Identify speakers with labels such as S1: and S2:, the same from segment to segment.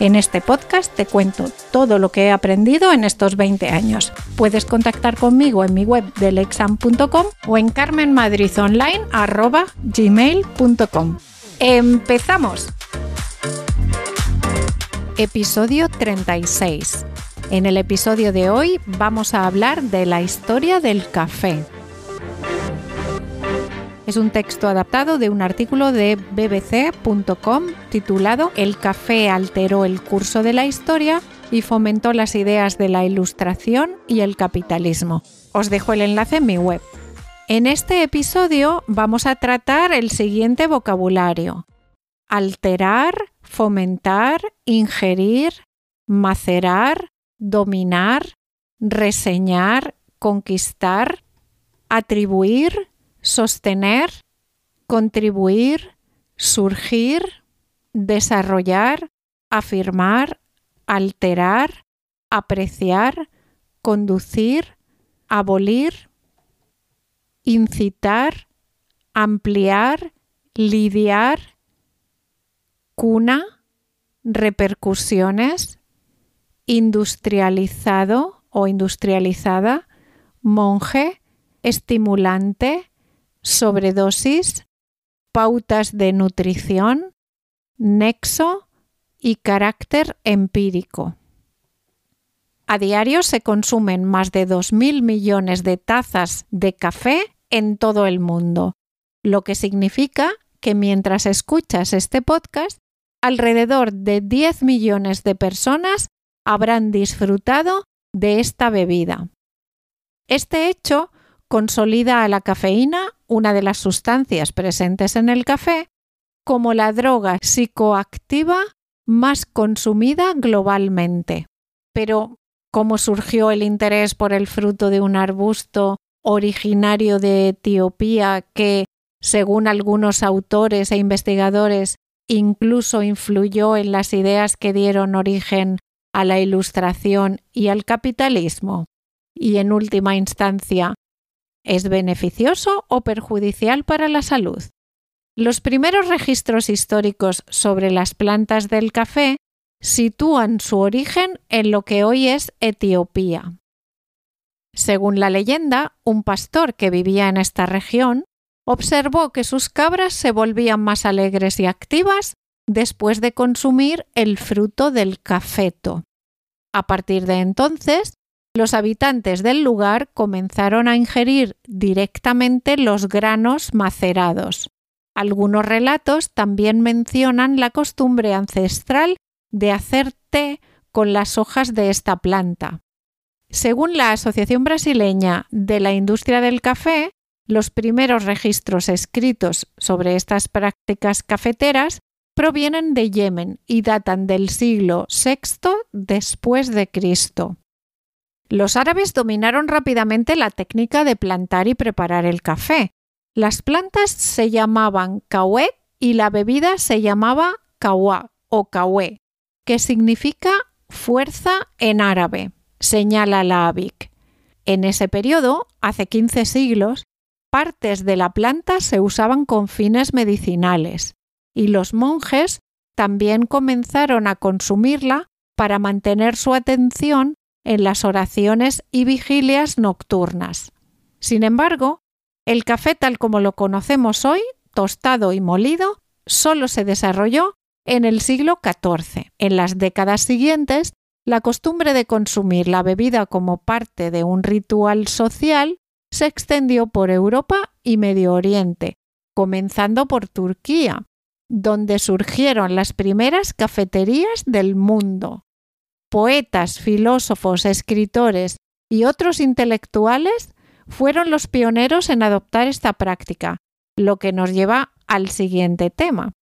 S1: En este podcast te cuento todo lo que he aprendido en estos 20 años. Puedes contactar conmigo en mi web delexam.com o en carmenmadridonline.gmail.com. ¡Empezamos! Episodio 36. En el episodio de hoy vamos a hablar de la historia del café. Es un texto adaptado de un artículo de bbc.com titulado El café alteró el curso de la historia y fomentó las ideas de la ilustración y el capitalismo. Os dejo el enlace en mi web. En este episodio vamos a tratar el siguiente vocabulario. Alterar, fomentar, ingerir, macerar, dominar, reseñar, conquistar, atribuir, sostener, contribuir, surgir, desarrollar, afirmar, alterar, apreciar, conducir, abolir, incitar, ampliar, lidiar, cuna, repercusiones, industrializado o industrializada, monje, estimulante, sobredosis, pautas de nutrición, nexo y carácter empírico. A diario se consumen más de 2.000 millones de tazas de café en todo el mundo, lo que significa que mientras escuchas este podcast, alrededor de 10 millones de personas habrán disfrutado de esta bebida. Este hecho consolida a la cafeína, una de las sustancias presentes en el café, como la droga psicoactiva más consumida globalmente. Pero, ¿cómo surgió el interés por el fruto de un arbusto originario de Etiopía que, según algunos autores e investigadores, incluso influyó en las ideas que dieron origen a la ilustración y al capitalismo? Y en última instancia, ¿Es beneficioso o perjudicial para la salud? Los primeros registros históricos sobre las plantas del café sitúan su origen en lo que hoy es Etiopía. Según la leyenda, un pastor que vivía en esta región observó que sus cabras se volvían más alegres y activas después de consumir el fruto del cafeto. A partir de entonces, los habitantes del lugar comenzaron a ingerir directamente los granos macerados. Algunos relatos también mencionan la costumbre ancestral de hacer té con las hojas de esta planta. Según la Asociación Brasileña de la Industria del Café, los primeros registros escritos sobre estas prácticas cafeteras provienen de Yemen y datan del siglo VI después de Cristo. Los árabes dominaron rápidamente la técnica de plantar y preparar el café. Las plantas se llamaban kawé y la bebida se llamaba kawa o kawé, que significa fuerza en árabe, señala la ABIC. En ese periodo, hace 15 siglos, partes de la planta se usaban con fines medicinales y los monjes también comenzaron a consumirla para mantener su atención en las oraciones y vigilias nocturnas. Sin embargo, el café tal como lo conocemos hoy, tostado y molido, solo se desarrolló en el siglo XIV. En las décadas siguientes, la costumbre de consumir la bebida como parte de un ritual social se extendió por Europa y Medio Oriente, comenzando por Turquía, donde surgieron las primeras cafeterías del mundo poetas, filósofos, escritores y otros intelectuales fueron los pioneros en adoptar esta práctica, lo que nos lleva al siguiente tema.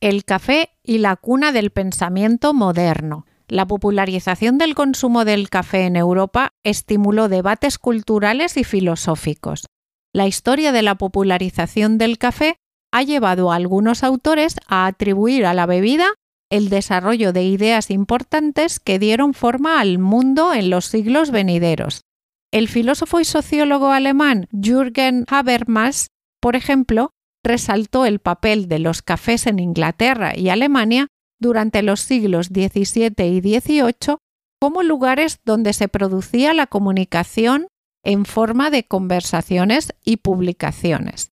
S1: El café y la cuna del pensamiento moderno. la popularización del consumo del café en Europa estimuló debates culturales y filosóficos. La historia de la popularización del café ha llevado a algunos autores a atribuir a la bebida el desarrollo de ideas importantes que dieron forma al mundo en los siglos venideros. El filósofo y sociólogo alemán Jürgen Habermas, por ejemplo, resaltó el papel de los cafés en Inglaterra y Alemania durante los siglos XVII y XVIII como lugares donde se producía la comunicación en forma de conversaciones y publicaciones.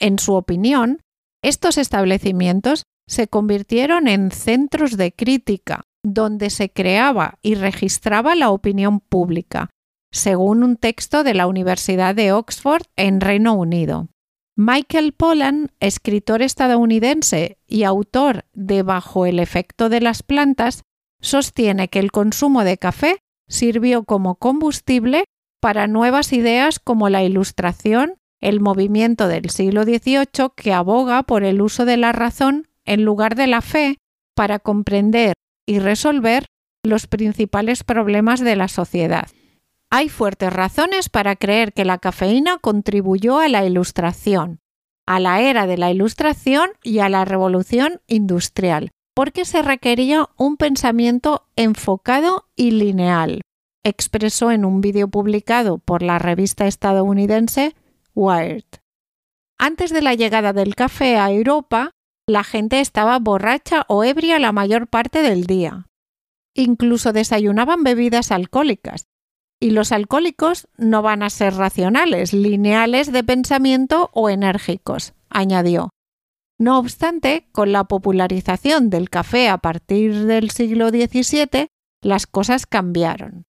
S1: En su opinión, estos establecimientos se convirtieron en centros de crítica, donde se creaba y registraba la opinión pública, según un texto de la Universidad de Oxford en Reino Unido. Michael Pollan, escritor estadounidense y autor de Bajo el efecto de las plantas, sostiene que el consumo de café sirvió como combustible para nuevas ideas como la ilustración, el movimiento del siglo XVIII que aboga por el uso de la razón en lugar de la fe para comprender y resolver los principales problemas de la sociedad. Hay fuertes razones para creer que la cafeína contribuyó a la ilustración, a la era de la ilustración y a la revolución industrial, porque se requería un pensamiento enfocado y lineal, expresó en un vídeo publicado por la revista estadounidense Wired. Antes de la llegada del café a Europa, la gente estaba borracha o ebria la mayor parte del día. Incluso desayunaban bebidas alcohólicas, y los alcohólicos no van a ser racionales, lineales de pensamiento o enérgicos, añadió. No obstante, con la popularización del café a partir del siglo XVII, las cosas cambiaron.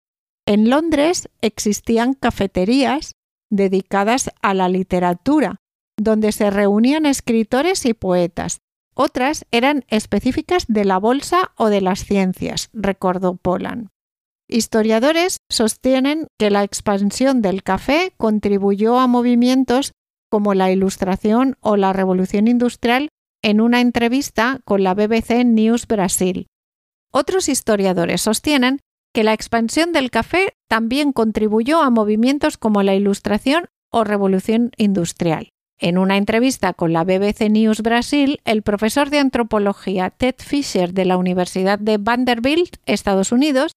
S1: En Londres existían cafeterías dedicadas a la literatura, donde se reunían escritores y poetas. Otras eran específicas de la bolsa o de las ciencias, recordó Polan. Historiadores sostienen que la expansión del café contribuyó a movimientos como la Ilustración o la Revolución Industrial en una entrevista con la BBC News Brasil. Otros historiadores sostienen que la expansión del café también contribuyó a movimientos como la Ilustración o Revolución Industrial. En una entrevista con la BBC News Brasil, el profesor de antropología Ted Fisher de la Universidad de Vanderbilt, Estados Unidos,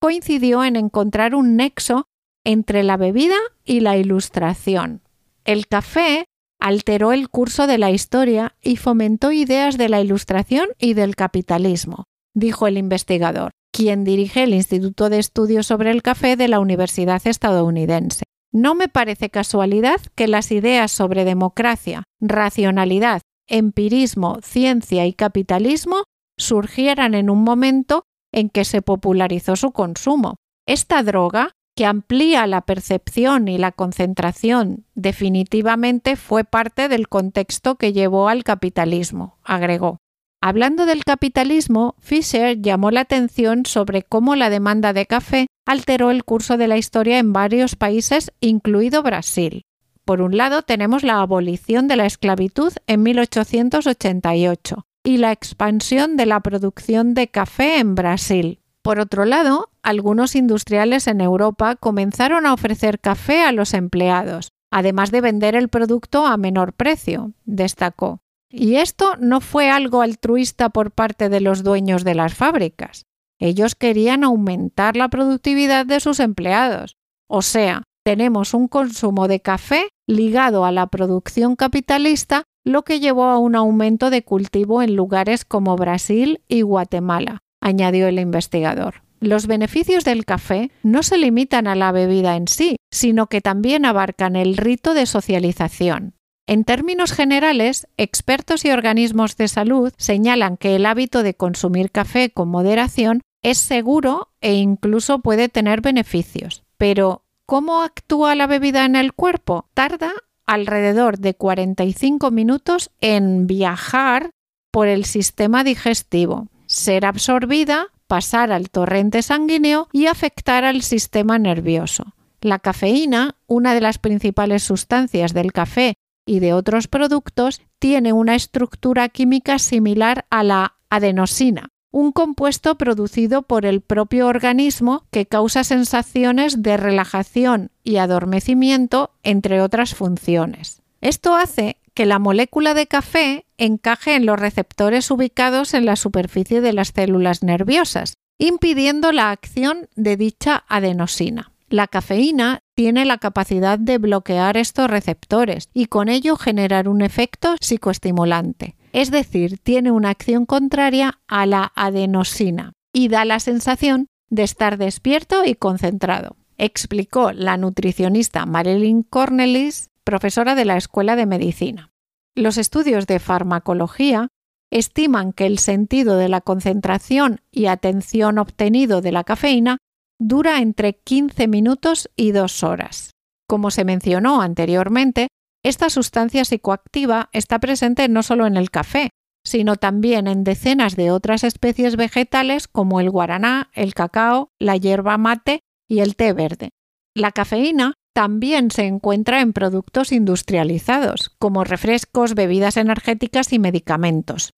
S1: coincidió en encontrar un nexo entre la bebida y la ilustración. El café alteró el curso de la historia y fomentó ideas de la ilustración y del capitalismo, dijo el investigador, quien dirige el Instituto de Estudios sobre el Café de la Universidad estadounidense. No me parece casualidad que las ideas sobre democracia, racionalidad, empirismo, ciencia y capitalismo surgieran en un momento en que se popularizó su consumo. Esta droga, que amplía la percepción y la concentración, definitivamente fue parte del contexto que llevó al capitalismo, agregó. Hablando del capitalismo, Fisher llamó la atención sobre cómo la demanda de café alteró el curso de la historia en varios países, incluido Brasil. Por un lado tenemos la abolición de la esclavitud en 1888, y la expansión de la producción de café en Brasil. Por otro lado, algunos industriales en Europa comenzaron a ofrecer café a los empleados, además de vender el producto a menor precio, destacó. Y esto no fue algo altruista por parte de los dueños de las fábricas. Ellos querían aumentar la productividad de sus empleados. O sea, tenemos un consumo de café ligado a la producción capitalista lo que llevó a un aumento de cultivo en lugares como Brasil y Guatemala, añadió el investigador. Los beneficios del café no se limitan a la bebida en sí, sino que también abarcan el rito de socialización. En términos generales, expertos y organismos de salud señalan que el hábito de consumir café con moderación es seguro e incluso puede tener beneficios. Pero, ¿cómo actúa la bebida en el cuerpo? Tarda alrededor de 45 minutos en viajar por el sistema digestivo, ser absorbida, pasar al torrente sanguíneo y afectar al sistema nervioso. La cafeína, una de las principales sustancias del café y de otros productos, tiene una estructura química similar a la adenosina, un compuesto producido por el propio organismo que causa sensaciones de relajación y adormecimiento, entre otras funciones. Esto hace que la molécula de café encaje en los receptores ubicados en la superficie de las células nerviosas, impidiendo la acción de dicha adenosina. La cafeína tiene la capacidad de bloquear estos receptores y con ello generar un efecto psicoestimulante, es decir, tiene una acción contraria a la adenosina y da la sensación de estar despierto y concentrado, explicó la nutricionista Marilyn Cornelis, profesora de la Escuela de Medicina. Los estudios de farmacología estiman que el sentido de la concentración y atención obtenido de la cafeína dura entre 15 minutos y 2 horas. Como se mencionó anteriormente, esta sustancia psicoactiva está presente no solo en el café, sino también en decenas de otras especies vegetales como el guaraná, el cacao, la hierba mate y el té verde. La cafeína también se encuentra en productos industrializados, como refrescos, bebidas energéticas y medicamentos.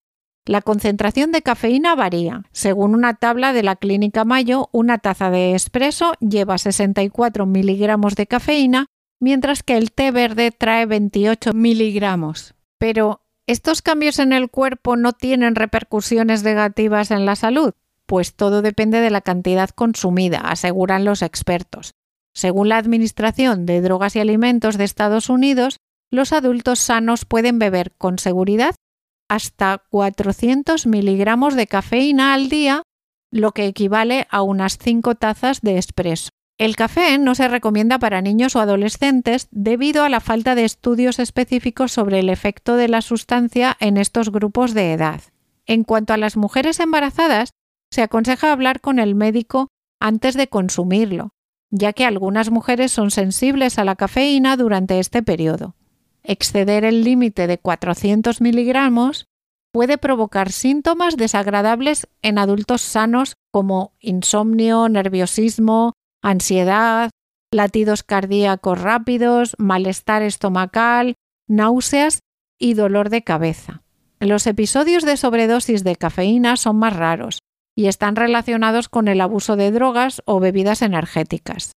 S1: La concentración de cafeína varía. Según una tabla de la Clínica Mayo, una taza de espresso lleva 64 miligramos de cafeína, mientras que el té verde trae 28 miligramos. Pero, ¿estos cambios en el cuerpo no tienen repercusiones negativas en la salud? Pues todo depende de la cantidad consumida, aseguran los expertos. Según la Administración de Drogas y Alimentos de Estados Unidos, los adultos sanos pueden beber con seguridad hasta 400 miligramos de cafeína al día, lo que equivale a unas 5 tazas de espresso. El café no se recomienda para niños o adolescentes debido a la falta de estudios específicos sobre el efecto de la sustancia en estos grupos de edad. En cuanto a las mujeres embarazadas, se aconseja hablar con el médico antes de consumirlo, ya que algunas mujeres son sensibles a la cafeína durante este periodo exceder el límite de 400 miligramos puede provocar síntomas desagradables en adultos sanos como insomnio, nerviosismo, ansiedad, latidos cardíacos rápidos, malestar estomacal, náuseas y dolor de cabeza. Los episodios de sobredosis de cafeína son más raros y están relacionados con el abuso de drogas o bebidas energéticas.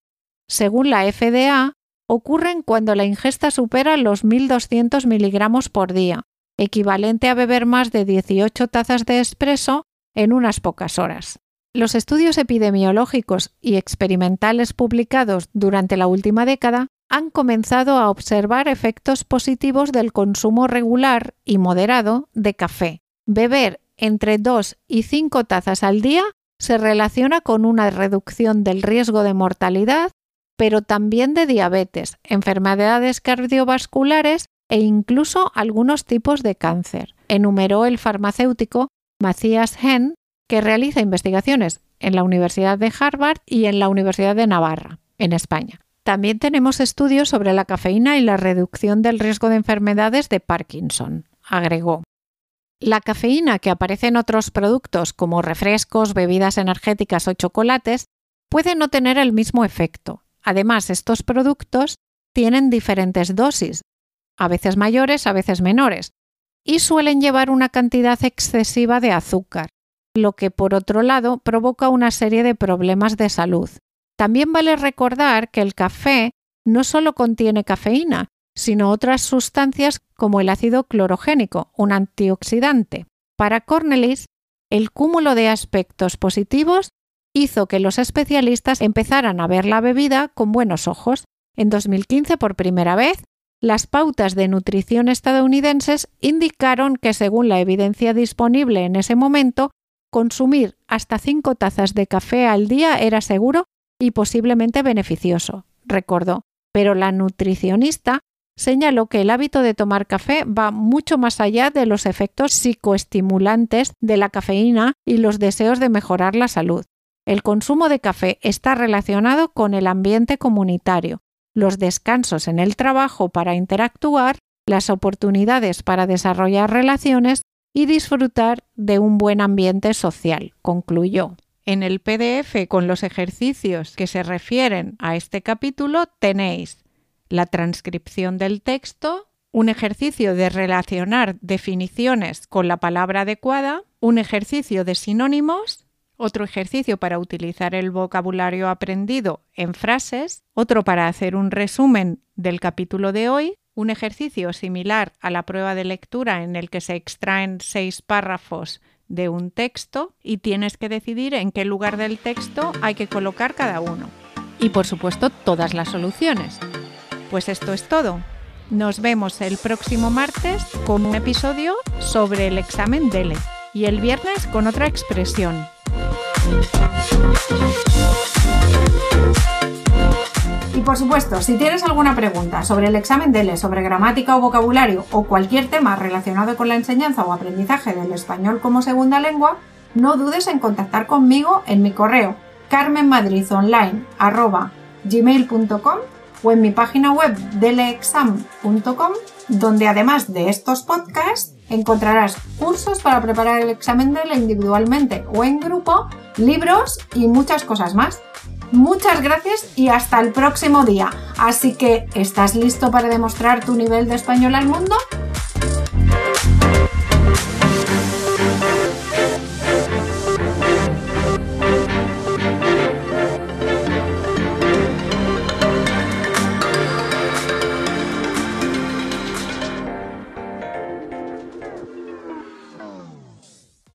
S1: Según la FDA, ocurren cuando la ingesta supera los 1.200 miligramos por día, equivalente a beber más de 18 tazas de espresso en unas pocas horas. Los estudios epidemiológicos y experimentales publicados durante la última década han comenzado a observar efectos positivos del consumo regular y moderado de café. Beber entre 2 y 5 tazas al día se relaciona con una reducción del riesgo de mortalidad pero también de diabetes, enfermedades cardiovasculares e incluso algunos tipos de cáncer, enumeró el farmacéutico Matthias Henn, que realiza investigaciones en la Universidad de Harvard y en la Universidad de Navarra, en España. También tenemos estudios sobre la cafeína y la reducción del riesgo de enfermedades de Parkinson, agregó. La cafeína que aparece en otros productos como refrescos, bebidas energéticas o chocolates puede no tener el mismo efecto, Además, estos productos tienen diferentes dosis, a veces mayores, a veces menores, y suelen llevar una cantidad excesiva de azúcar, lo que por otro lado provoca una serie de problemas de salud. También vale recordar que el café no solo contiene cafeína, sino otras sustancias como el ácido clorogénico, un antioxidante. Para Cornelis, el cúmulo de aspectos positivos hizo que los especialistas empezaran a ver la bebida con buenos ojos. En 2015, por primera vez, las pautas de nutrición estadounidenses indicaron que, según la evidencia disponible en ese momento, consumir hasta cinco tazas de café al día era seguro y posiblemente beneficioso, recordó. Pero la nutricionista señaló que el hábito de tomar café va mucho más allá de los efectos psicoestimulantes de la cafeína y los deseos de mejorar la salud. El consumo de café está relacionado con el ambiente comunitario, los descansos en el trabajo para interactuar, las oportunidades para desarrollar relaciones y disfrutar de un buen ambiente social, concluyó. En el PDF con los ejercicios que se refieren a este capítulo tenéis la transcripción del texto, un ejercicio de relacionar definiciones con la palabra adecuada, un ejercicio de sinónimos, otro ejercicio para utilizar el vocabulario aprendido en frases, otro para hacer un resumen del capítulo de hoy, un ejercicio similar a la prueba de lectura en el que se extraen seis párrafos de un texto y tienes que decidir en qué lugar del texto hay que colocar cada uno. Y por supuesto todas las soluciones. Pues esto es todo. Nos vemos el próximo martes con un episodio sobre el examen DELE y el viernes con otra expresión.
S2: Y por supuesto, si tienes alguna pregunta sobre el examen DELE, sobre gramática o vocabulario o cualquier tema relacionado con la enseñanza o aprendizaje del español como segunda lengua, no dudes en contactar conmigo en mi correo carmenmadridonline.gmail.com o en mi página web deleexam.com, donde además de estos podcasts encontrarás cursos para preparar el examen DELE individualmente o en grupo, libros y muchas cosas más. Muchas gracias y hasta el próximo día. Así que, ¿estás listo para demostrar tu nivel de español al mundo?